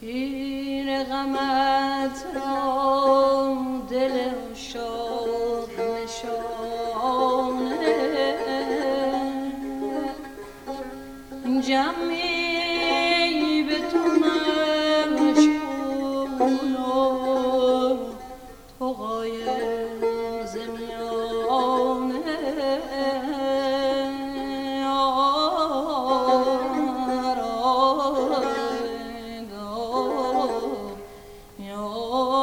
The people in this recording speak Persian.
تیر غمت را دل شاد نشانه جمعی به تو مشغول و تو غایب. Oh.